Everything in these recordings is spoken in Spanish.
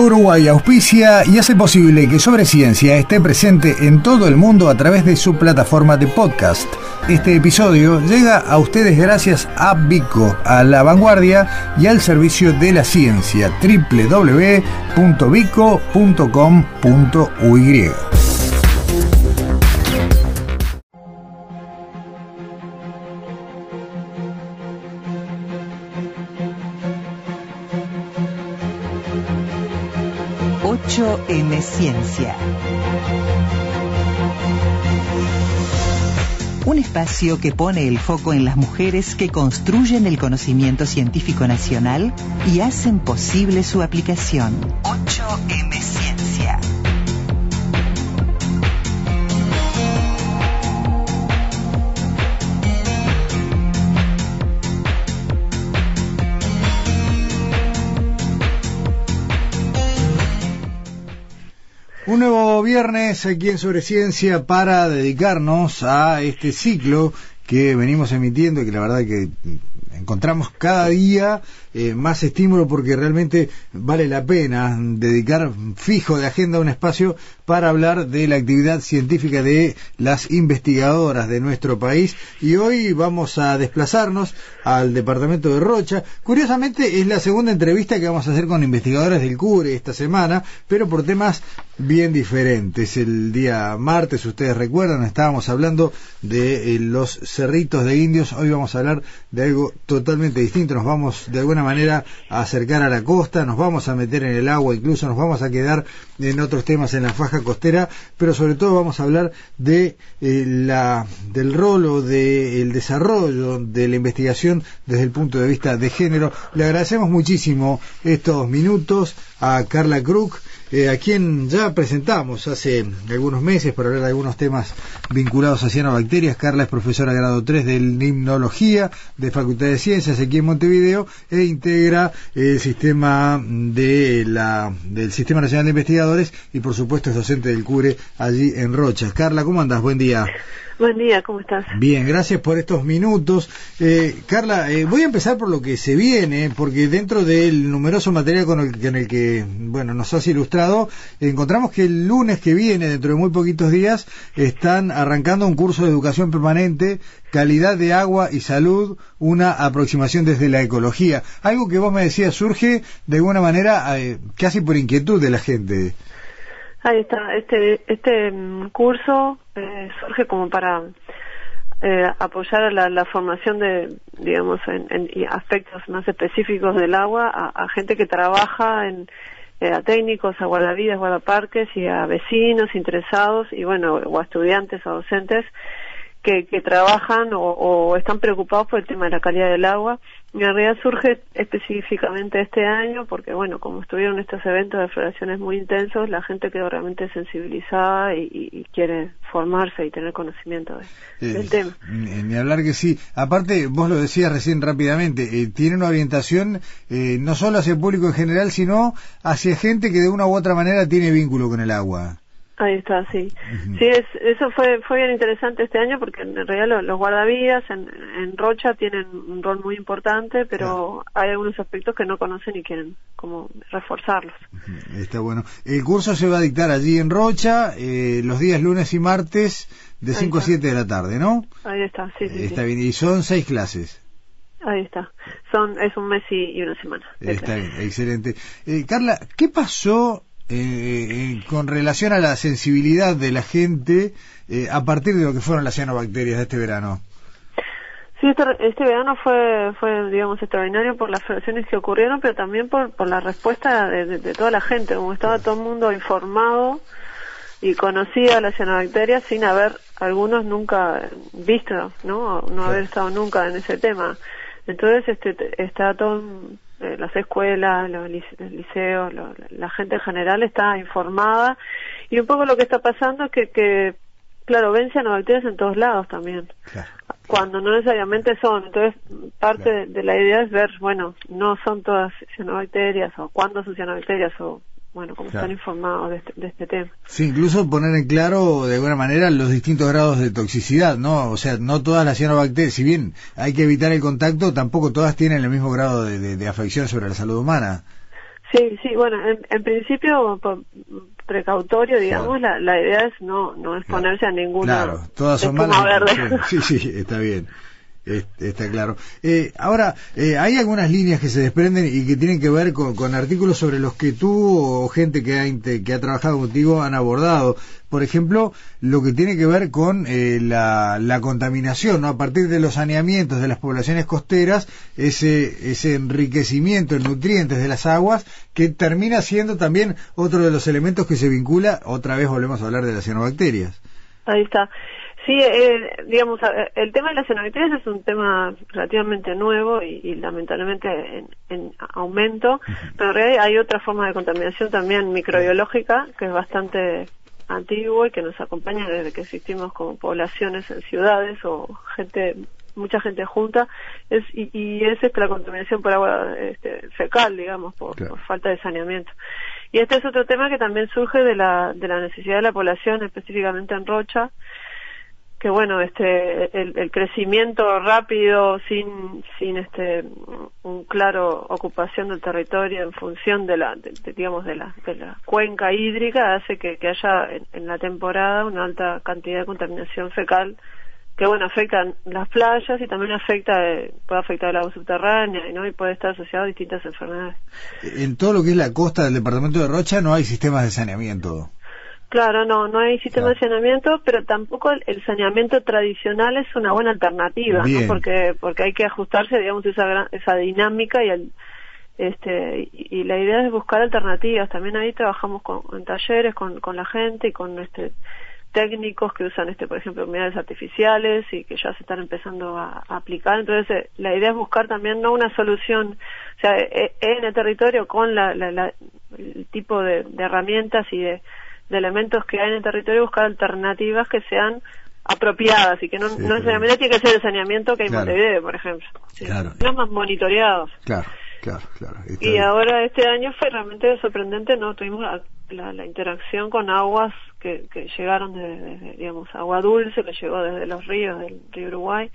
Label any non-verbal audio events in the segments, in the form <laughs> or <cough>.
Uruguay auspicia y hace posible que Sobre Ciencia esté presente en todo el mundo a través de su plataforma de podcast. Este episodio llega a ustedes gracias a Vico, a la vanguardia y al servicio de la ciencia www.vico.com.uy. 8M Ciencia. Un espacio que pone el foco en las mujeres que construyen el conocimiento científico nacional y hacen posible su aplicación. Un nuevo viernes aquí en Sobre Ciencia para dedicarnos a este ciclo que venimos emitiendo y que la verdad que encontramos cada día eh, más estímulo porque realmente vale la pena dedicar fijo de agenda un espacio para hablar de la actividad científica de las investigadoras de nuestro país y hoy vamos a desplazarnos al departamento de Rocha. Curiosamente es la segunda entrevista que vamos a hacer con investigadores del CURE esta semana, pero por temas bien diferentes. El día martes, ustedes recuerdan, estábamos hablando de eh, los cerritos de indios, hoy vamos a hablar de algo totalmente distinto, nos vamos de alguna manera a acercar a la costa, nos vamos a meter en el agua, incluso nos vamos a quedar en otros temas en la faja costera, pero sobre todo vamos a hablar de eh, la del rol o del desarrollo de la investigación desde el punto de vista de género. Le agradecemos muchísimo estos minutos a Carla Krug, eh, a quien ya presentamos hace algunos meses para hablar de algunos temas vinculados a cianobacterias. Carla es profesora grado 3 de Limnología de Facultad de Ciencias aquí en Montevideo e integra el sistema de la, del Sistema Nacional de Investigadores y por supuesto es docente del CURE allí en Rocha. Carla, ¿cómo andas? Buen día. Buen día, ¿cómo estás? Bien, gracias por estos minutos. Eh, Carla, eh, voy a empezar por lo que se viene, porque dentro del numeroso material con el, con el que bueno nos has ilustrado, encontramos que el lunes que viene, dentro de muy poquitos días, están arrancando un curso de educación permanente, calidad de agua y salud, una aproximación desde la ecología. Algo que vos me decías surge de alguna manera eh, casi por inquietud de la gente. Ahí está, este, este mm, curso eh, surge como para eh, apoyar la, la, formación de, digamos, en, en, aspectos más específicos del agua a, a gente que trabaja en, eh, a técnicos, a guardavidas, guardaparques y a vecinos interesados y bueno, o a estudiantes, o docentes que, que trabajan o, o, están preocupados por el tema de la calidad del agua. Y en realidad surge específicamente este año porque, bueno, como estuvieron estos eventos de floraciones muy intensos, la gente quedó realmente sensibilizada y, y, quiere formarse y tener conocimiento de, del tema. Ni hablar que sí. Aparte, vos lo decías recién rápidamente, eh, tiene una orientación eh, no solo hacia el público en general, sino hacia gente que de una u otra manera tiene vínculo con el agua. Ahí está, sí. Uh -huh. Sí, es, eso fue fue bien interesante este año porque en realidad los, los guardavías en, en, Rocha tienen un rol muy importante, pero claro. hay algunos aspectos que no conocen y quieren como reforzarlos. Uh -huh. Está bueno. El curso se va a dictar allí en Rocha eh, los días lunes y martes de 5 a 7 de la tarde, ¿no? Ahí está, sí, sí. Está sí. bien, y son seis clases. Ahí está. Son, es un mes y, y una semana. Está bien, excelente. Eh, Carla, ¿qué pasó eh, eh, con relación a la sensibilidad de la gente eh, a partir de lo que fueron las cianobacterias de este verano? Sí, este, este verano fue, fue, digamos, extraordinario por las floraciones que ocurrieron, pero también por, por la respuesta de, de, de toda la gente, como estaba todo el mundo informado y conocía las cianobacterias sin haber algunos nunca visto, ¿no? No haber estado nunca en ese tema. Entonces, este, está todo eh, las escuelas, los liceos, lo, la gente en general está informada y un poco lo que está pasando es que, que claro, ven cianobacterias en todos lados también, claro. cuando no necesariamente son. Entonces, parte claro. de, de, la idea es ver, bueno, no son todas cianobacterias o cuándo son cianobacterias o bueno, como claro. están informados de este, de este, tema. Sí, incluso poner en claro de alguna manera los distintos grados de toxicidad, ¿no? O sea, no todas las cianobacterias, si bien hay que evitar el contacto, tampoco todas tienen el mismo grado de, de, de afección sobre la salud humana. Sí, sí, bueno, en, principio precautorio, digamos, la, la idea es no no exponerse a ninguna Claro, todas son malas. Sí, sí, <laughs> está bien. Está claro. Eh, ahora, eh, hay algunas líneas que se desprenden y que tienen que ver con, artículos sobre los que tú o gente que ha, que ha trabajado contigo han abordado. Por ejemplo, lo que tiene que ver con eh, la, contaminación, ¿no? A partir de los saneamientos de las poblaciones costeras, ese, ese enriquecimiento en nutrientes de las aguas, que termina siendo también otro de los elementos que se vincula, otra vez volvemos a hablar de las cianobacterias. Ahí está. Sí, eh, digamos, el tema de las cianobacterias es un tema relativamente nuevo y, lamentablemente en, aumento, pero en realidad hay otra forma de contaminación también microbiológica que es bastante antiguo y que nos acompaña desde que existimos como poblaciones en ciudades o gente mucha gente junta. Es y, es esta la contaminación por agua este, fecal digamos por, por, falta de saneamiento. Y este es otro tema que también surge de la de la necesidad de la población específicamente en Rocha que bueno este el, crecimiento rápido sin sin este un claro ocupación del territorio en función de la digamos de la de la cuenca hídrica hace que, haya en, la temporada una alta cantidad de contaminación fecal que bueno afecta las playas y también afecta eh, puede afectar el agua subterránea no y puede estar asociado a distintas enfermedades. En todo lo que es la costa del departamento de Rocha no hay sistemas de saneamiento Claro, no, no hay sistema de saneamiento, pero tampoco el, saneamiento tradicional es una buena alternativa, ¿no? porque porque hay que ajustarse, digamos, esa esa dinámica y el, este y, la idea es buscar alternativas. También ahí trabajamos con, en talleres con, con la gente y con este técnicos que usan este por ejemplo humedades artificiales y que ya se están empezando a, aplicar entonces eh, la idea es buscar también no una solución o sea eh, en el territorio con la, la, el tipo de herramientas y de de elementos que hay en el territorio buscar alternativas que sean apropiadas y que no, no necesariamente tiene que ser el saneamiento que hay en Montevideo, por ejemplo. Claro. No más monitoreados. Claro, claro, claro. y ahora este año fue realmente sorprendente, ¿no? Tuvimos la, la, interacción con aguas que, que llegaron desde, digamos, agua dulce que llegó desde los ríos del río Uruguay,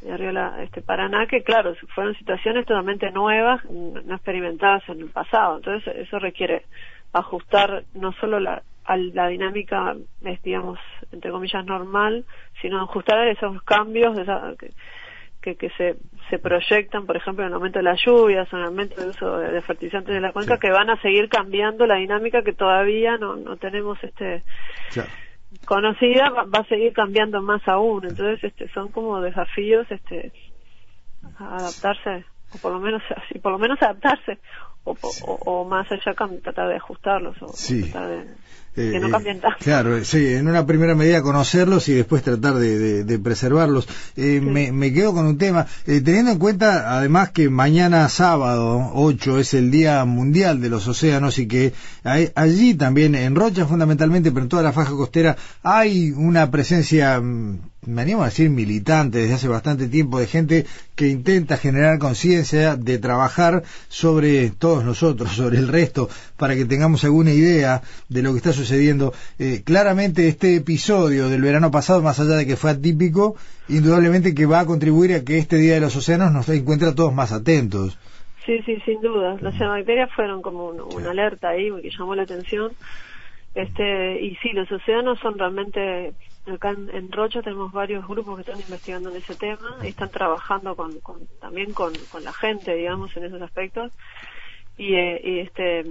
de río la, este Paraná, que claro, fueron situaciones totalmente nuevas, no experimentadas en el pasado. Entonces eso requiere ajustar no solo la, a la dinámica, es, digamos, entre comillas, normal, sino ajustar esos cambios que, que, se, se proyectan, por ejemplo, en el aumento de las lluvias, en el aumento del uso de, fertilizantes de la cuenca, que van a seguir cambiando la dinámica que todavía no, no tenemos este conocida, va, a seguir cambiando más aún. Entonces, este, son como desafíos este, a adaptarse, o por lo menos, así, por lo menos adaptarse, o, o, más allá tratar de ajustarlos, o tratar de eh, que no cambien tanto. Claro, sí, en una primera medida conocerlos y después tratar de, preservarlos. Eh, me, quedo con un tema, eh, teniendo en cuenta además que mañana sábado 8 es el Día Mundial de los Océanos y que allí también, en Rocha fundamentalmente, pero en toda la faja costera, hay una presencia mm, me animo a decir militante desde hace bastante tiempo, de gente que intenta generar conciencia de trabajar sobre todos nosotros, <laughs> sobre el resto, para que tengamos alguna idea de lo que está sucediendo. Eh, claramente este episodio del verano pasado, más allá de que fue atípico, indudablemente que va a contribuir a que este Día de los Océanos nos encuentre a todos más atentos. Sí, sí, sin duda. Las bacterias fueron como una alerta ahí que llamó la atención. Este, y sí, los océanos son realmente Acá en, Rocha tenemos varios grupos que están investigando en ese tema y están trabajando con, también con, la gente, digamos, en esos aspectos. Y, eh, y este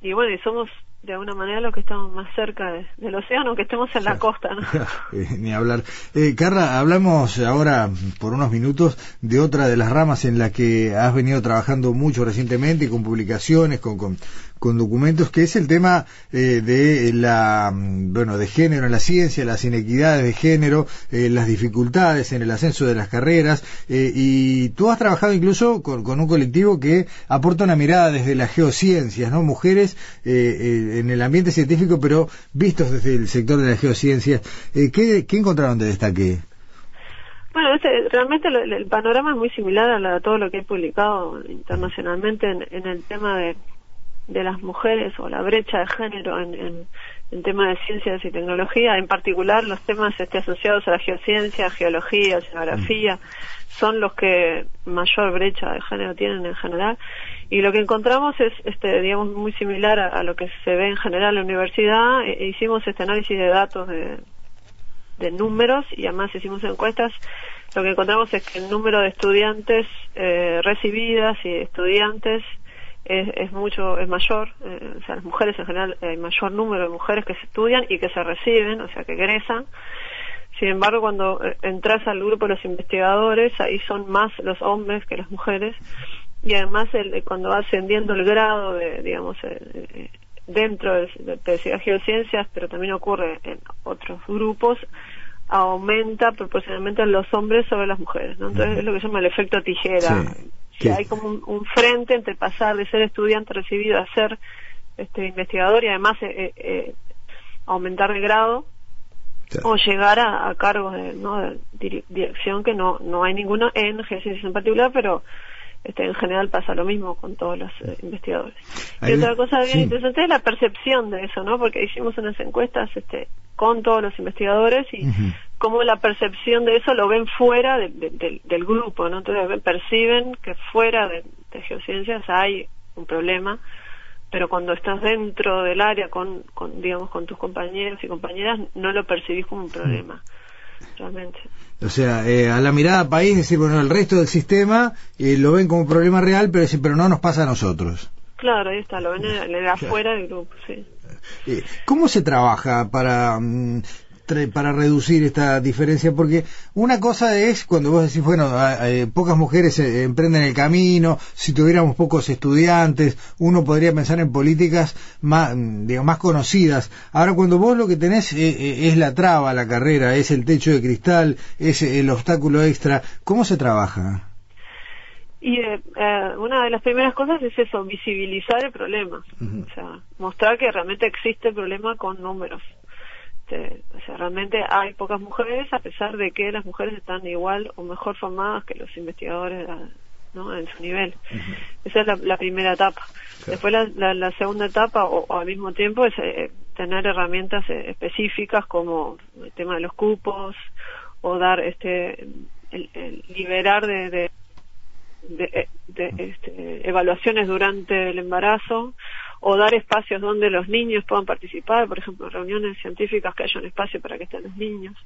y bueno, y somos de alguna manera los que estamos más cerca del océano, que estemos en la costa, ¿no? <laughs> Eh, ni hablar. Eh, Carla, hablamos ahora por unos minutos de otra de las ramas en la que has venido trabajando mucho recientemente, con publicaciones, con, con, con documentos, que es el tema eh, de la, mm, bueno, de género en la ciencia, las inequidades de género, eh, las dificultades en el ascenso de las carreras, eh, y tú has trabajado incluso con, con, un colectivo que aporta una mirada desde las geociencias, ¿no? Mujeres en el ambiente científico, pero vistos desde el sector de las geociencias. ¿qué, ¿Qué encontraron de destaque? Bueno, realmente el, panorama es muy similar a, todo lo que he publicado internacionalmente en, en el tema de, de las mujeres o la brecha de género en, en temas de ciencias y tecnología, en particular los temas este, asociados a la geociencia, geología, geografía, son los que mayor brecha de género tienen en general. Y lo que encontramos es, este, digamos, muy similar a, lo que se ve en general en la universidad. E, e hicimos este análisis de datos de, de números y además hicimos encuestas. Lo que encontramos es que el número de estudiantes eh, recibidas y estudiantes es, mucho es mayor eh, o sea las mujeres en general hay mayor número de mujeres que se estudian y que se reciben o sea que egresan. Sin embargo cuando eh, entras al grupo de los investigadores ahí son más los hombres que las mujeres. Y además el, cuando va ascendiendo el grado de digamos eh, dentro de, de, geociencias pero también ocurre en otros grupos aumenta proporcionalmente los hombres sobre las mujeres ¿no? entonces es lo que se llama el efecto tijera que hay como un, frente entre pasar de ser estudiante recibido a ser este investigador y además eh, eh, eh aumentar de grado o llegar a, cargos de, ¿no? dirección que no no hay ninguno en geociencias en particular pero este, en general pasa lo mismo con todos los eh, investigadores. y otra cosa bien interesante es la percepción de eso, ¿no? Porque hicimos unas encuestas este, con todos los investigadores y cómo la percepción de eso lo ven fuera del grupo, ¿no? Entonces perciben que fuera de, geociencias hay un problema, pero cuando estás dentro del área con, con, digamos, con tus compañeros y compañeras, no lo percibís como un problema, realmente. O sea, eh, a la mirada país, decir, bueno, el resto del sistema eh, lo ven como un problema real, pero, pero no nos pasa a nosotros. Claro, ahí está, lo ven afuera del grupo, sí. Eh, ¿Cómo se trabaja para mm, para reducir esta diferencia? Porque una cosa es cuando vos decís, bueno, eh, pocas mujeres eh, emprenden el camino, si tuviéramos pocos estudiantes, uno podría pensar en políticas más, mm, digamos, más conocidas. Ahora, cuando vos lo que tenés es la traba, la carrera, es el techo de cristal, es el obstáculo extra, ¿cómo se trabaja? Y eh, eh, una de las primeras cosas es eso, visibilizar el problema, o sea, mostrar que realmente existe el problema con números. Este, o sea, realmente hay pocas mujeres a pesar de que las mujeres están igual o mejor formadas que los investigadores ¿no? en su nivel. Esa es la, primera etapa. Después la, la, segunda etapa o, al mismo tiempo es eh, tener herramientas específicas como el tema de los cupos o dar este el, liberar de de, este, evaluaciones durante el embarazo o dar espacios donde los niños puedan participar, por ejemplo, reuniones científicas que haya un espacio para que estén los niños.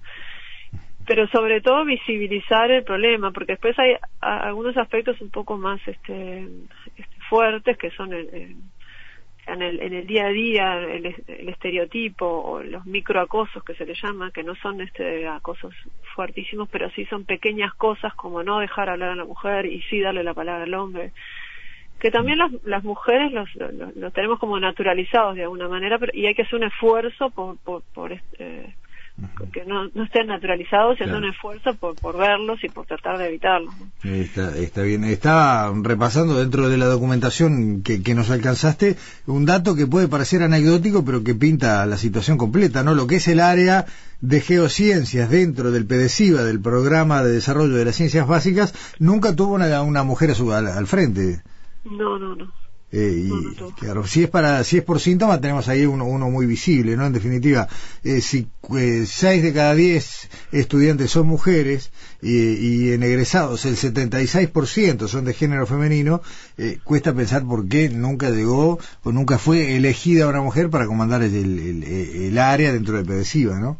Pero sobre todo visibilizar el problema, porque después hay algunos aspectos un poco más este, este fuertes que son el, en el, en el día a día el, estereotipo o los microacosos que se le llama, que no son este acosos fuertísimos, pero sí son pequeñas cosas como no dejar hablar a la mujer y sí darle la palabra al hombre. Que también las, las mujeres los, los, tenemos como naturalizados de alguna manera, pero, y hay que hacer un esfuerzo por, por, por este, que no, no estén naturalizados y un esfuerzo por, por verlos y por tratar de evitarlos. Está, está bien. Estaba repasando dentro de la documentación que, que nos alcanzaste un dato que puede parecer anecdótico, pero que pinta la situación completa, ¿no? Lo que es el área de geociencias dentro del PDCIVA, del Programa de Desarrollo de las Ciencias Básicas, nunca tuvo una, una mujer a su, al frente. No, no, no. Eh, y claro, si es para, si es por síntoma, tenemos ahí uno, uno muy visible, ¿no? En definitiva, eh, si eh, seis de cada diez estudiantes son mujeres y, y en egresados el 76% son de género femenino, eh, cuesta pensar por qué nunca llegó o nunca fue elegida una mujer para comandar el, el, el, área dentro de PEDESIVA, ¿no?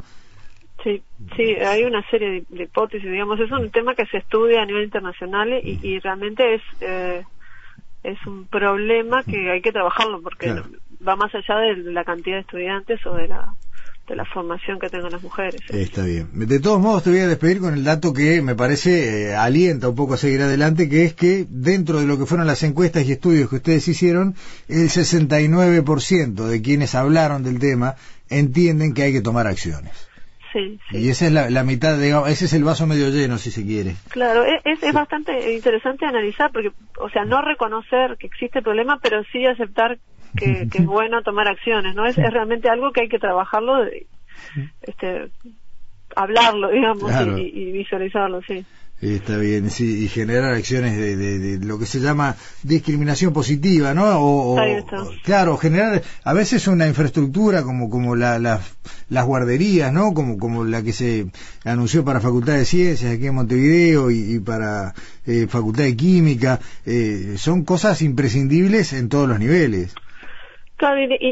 Sí, sí, hay una serie de, hipótesis, digamos, es un tema que se estudia a nivel internacional y, y realmente es eh, es un problema que hay que trabajarlo porque va más allá de la cantidad de estudiantes o de la de la formación que tengan las mujeres. Está bien. De todos modos, te voy a despedir con el dato que me parece eh, alienta un poco a seguir adelante, que es que dentro de lo que fueron las encuestas y estudios que ustedes hicieron, el 69% de quienes hablaron del tema entienden que hay que tomar acciones. Y esa es la, mitad, digamos, ese es el vaso medio lleno, si se quiere. Claro, e, es, es, bastante interesante analizar, porque, o sea, no reconocer que existe el problema, pero sí aceptar que, <laughs> es bueno tomar acciones, ¿no? Es, es, realmente algo que hay que trabajarlo, este, hablarlo, digamos, y, visualizarlo, sí. Está bien, sí, y generar acciones de, de, lo que se llama discriminación positiva, ¿no? O, claro, generar a veces una infraestructura como como la, las guarderías, ¿no? Como como la que se anunció para Facultad de Ciencias aquí en Montevideo y, para eh, Facultad de Química, eh, son cosas imprescindibles en todos los niveles.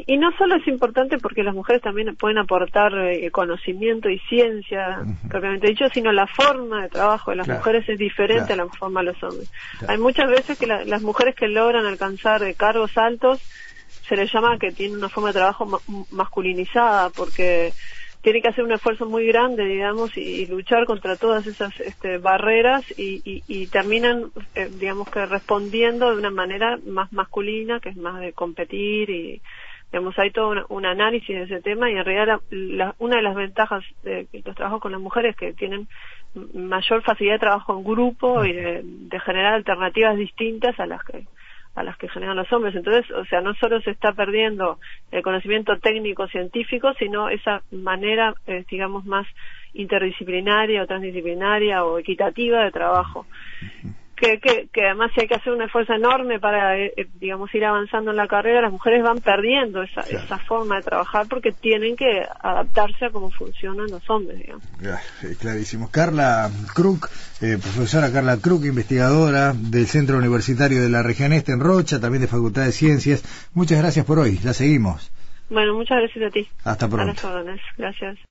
Y, no solo es importante porque las mujeres también pueden aportar eh, conocimiento y ciencia, propiamente dicho, sino la forma de trabajo de las mujeres es diferente a la forma de los hombres. Hay muchas veces que las mujeres que logran alcanzar eh, cargos altos se les llama que tienen una forma de trabajo masculinizada porque tiene que hacer un esfuerzo muy grande, digamos, y, luchar contra todas esas este, barreras y, y, terminan, eh, digamos que respondiendo de una manera más masculina, que es más de competir y, digamos, hay todo un, análisis de ese tema y en realidad la, una de las ventajas de, los trabajos con las mujeres es que tienen mayor facilidad de trabajo en grupo y de generar alternativas distintas a las que a las que generan los hombres. Entonces, o sea, no solo se está perdiendo el conocimiento técnico científico, sino esa manera, eh, digamos, más interdisciplinaria o transdisciplinaria o equitativa de trabajo que, que, además si hay que hacer un esfuerzo enorme para, eh, eh, digamos, ir avanzando en la carrera, las mujeres van perdiendo esa, esa forma de trabajar porque tienen que adaptarse a cómo funcionan los hombres, digamos. clarísimo. Carla Kruk, eh, profesora Carla Kruk, investigadora del Centro Universitario de la Región Este en Rocha, también de Facultad de Ciencias. Muchas gracias por hoy, la seguimos. Bueno, muchas gracias a ti. Hasta pronto. A las órdenes. Gracias.